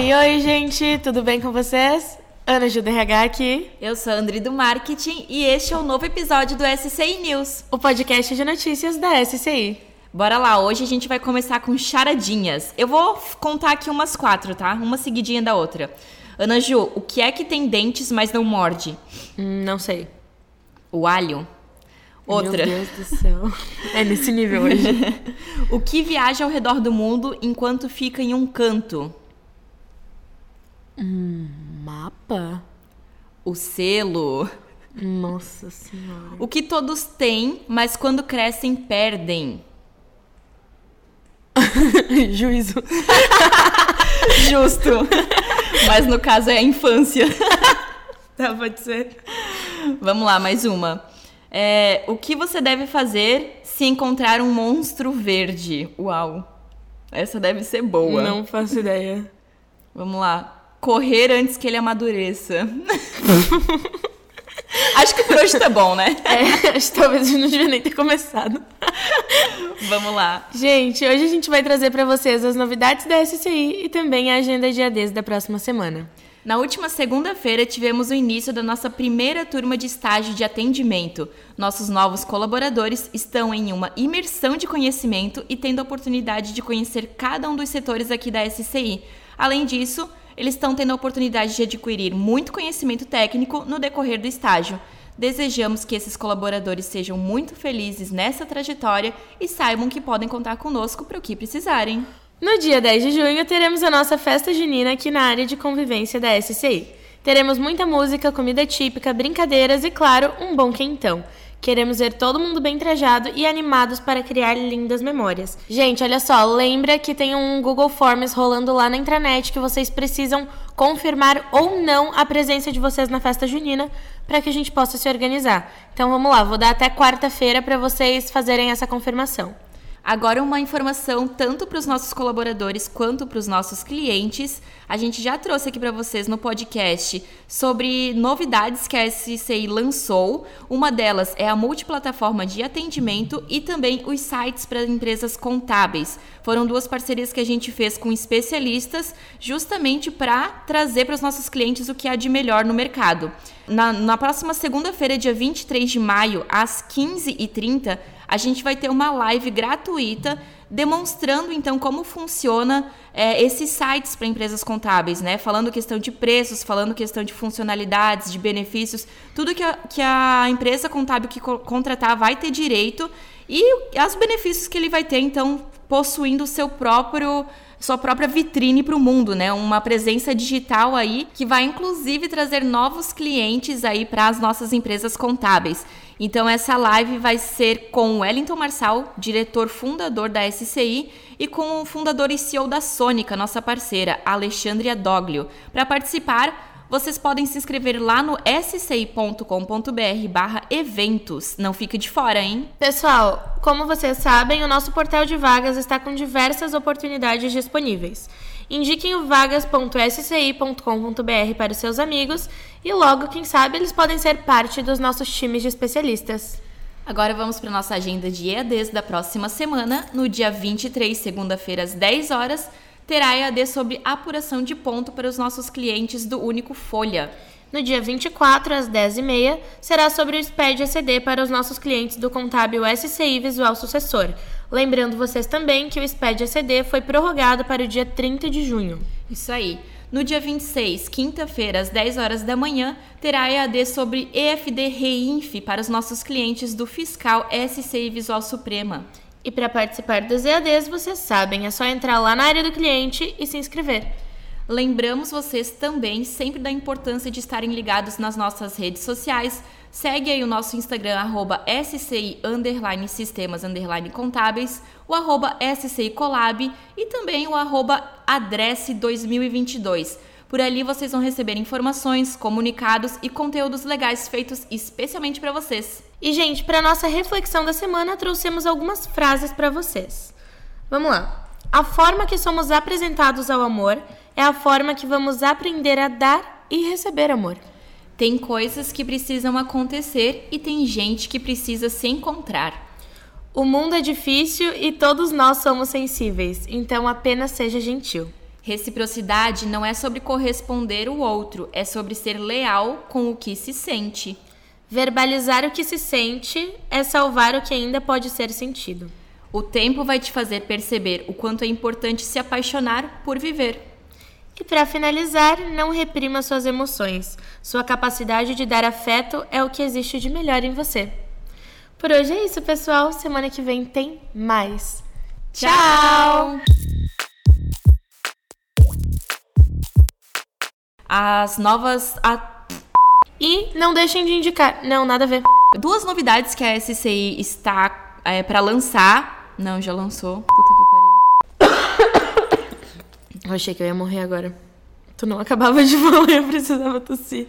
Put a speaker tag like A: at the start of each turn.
A: Oi, oi, gente, tudo bem com vocês? Ana Ju RH aqui.
B: Eu sou a Andri do Marketing e este é o um novo episódio do SCI News,
A: o podcast de notícias da SCI.
B: Bora lá, hoje a gente vai começar com charadinhas. Eu vou contar aqui umas quatro, tá? Uma seguidinha da outra. Ana Ju, o que é que tem dentes, mas não morde?
A: Hum, não sei.
B: O alho. Outra.
A: Meu Deus do céu. É nesse nível hoje.
B: o que viaja ao redor do mundo enquanto fica em um canto?
A: Hum, mapa?
B: O selo.
A: Nossa senhora.
B: O que todos têm, mas quando crescem perdem?
A: Juízo.
B: Justo. Mas no caso é a infância.
A: tá, pode ser.
B: Vamos lá, mais uma. É, o que você deve fazer se encontrar um monstro verde? Uau. Essa deve ser boa.
A: Não faço ideia.
B: Vamos lá. Correr antes que ele amadureça. Acho que por hoje tá bom, né?
A: É, acho que talvez eu não devia nem ter começado.
B: Vamos lá.
A: Gente, hoje a gente vai trazer para vocês as novidades da SCI e também a agenda de ADs da próxima semana.
B: Na última segunda-feira, tivemos o início da nossa primeira turma de estágio de atendimento. Nossos novos colaboradores estão em uma imersão de conhecimento e tendo a oportunidade de conhecer cada um dos setores aqui da SCI. Além disso, eles estão tendo a oportunidade de adquirir muito conhecimento técnico no decorrer do estágio. Desejamos que esses colaboradores sejam muito felizes nessa trajetória e saibam que podem contar conosco para o que precisarem.
A: No dia 10 de junho, teremos a nossa festa junina aqui na área de convivência da SCI. Teremos muita música, comida típica, brincadeiras e, claro, um bom quentão. Queremos ver todo mundo bem trajado e animados para criar lindas memórias. Gente, olha só, lembra que tem um Google Forms rolando lá na intranet que vocês precisam confirmar ou não a presença de vocês na festa junina para que a gente possa se organizar. Então vamos lá, vou dar até quarta-feira para vocês fazerem essa confirmação.
B: Agora, uma informação tanto para os nossos colaboradores quanto para os nossos clientes. A gente já trouxe aqui para vocês no podcast sobre novidades que a SCI lançou. Uma delas é a multiplataforma de atendimento e também os sites para empresas contábeis. Foram duas parcerias que a gente fez com especialistas, justamente para trazer para os nossos clientes o que há de melhor no mercado. Na, na próxima segunda-feira, dia 23 de maio, às 15h30, a gente vai ter uma live gratuita demonstrando então como funciona é, esses sites para empresas contábeis, né? Falando questão de preços, falando questão de funcionalidades, de benefícios, tudo que a, que a empresa contábil que co contratar vai ter direito e os benefícios que ele vai ter, então, possuindo o seu próprio sua própria vitrine para o mundo, né? Uma presença digital aí que vai inclusive trazer novos clientes aí para as nossas empresas contábeis. Então essa live vai ser com Wellington Marçal, diretor fundador da SCI, e com o fundador e CEO da Sônica, nossa parceira, Alexandria Doglio. Para participar, vocês podem se inscrever lá no sci.com.br barra eventos. Não fique de fora, hein?
A: Pessoal, como vocês sabem, o nosso portal de vagas está com diversas oportunidades disponíveis. Indiquem o vagas.sci.com.br para os seus amigos e logo, quem sabe, eles podem ser parte dos nossos times de especialistas.
B: Agora vamos para nossa agenda de EADs da próxima semana. No dia 23, segunda-feira, às 10 horas, terá EAD sobre apuração de ponto para os nossos clientes do Único Folha.
A: No dia 24, às 10h30, será sobre o SPED ECD para os nossos clientes do contábil SCI Visual Sucessor. Lembrando vocês também que o SPED ECD foi prorrogado para o dia 30 de junho.
B: Isso aí. No dia 26, quinta-feira, às 10 horas da manhã, terá EAD sobre EFD Reinf para os nossos clientes do Fiscal SCI Visual Suprema.
A: E para participar dos EADs, vocês sabem, é só entrar lá na área do cliente e se inscrever.
B: Lembramos vocês também sempre da importância de estarem ligados nas nossas redes sociais. Segue aí o nosso Instagram, arroba SCI underline sistemas underline contábeis, o arroba SCI Colab e também o arroba adresse 2022. Por ali vocês vão receber informações, comunicados e conteúdos legais feitos especialmente para vocês.
A: E gente, para nossa reflexão da semana, trouxemos algumas frases para vocês. Vamos lá. A forma que somos apresentados ao amor é a forma que vamos aprender a dar e receber amor.
B: Tem coisas que precisam acontecer e tem gente que precisa se encontrar.
A: O mundo é difícil e todos nós somos sensíveis, então apenas seja gentil.
B: Reciprocidade não é sobre corresponder o outro, é sobre ser leal com o que se sente.
A: Verbalizar o que se sente é salvar o que ainda pode ser sentido.
B: O tempo vai te fazer perceber o quanto é importante se apaixonar por viver.
A: E para finalizar, não reprima suas emoções. Sua capacidade de dar afeto é o que existe de melhor em você. Por hoje é isso, pessoal. Semana que vem tem mais. Tchau!
B: As novas. a-
A: E não deixem de indicar. Não, nada a ver.
B: Duas novidades que a SCI está é, para lançar. Não, já lançou. Puta que pariu.
A: Eu achei que eu ia morrer agora. Tu não acabava de falar, eu precisava tossir.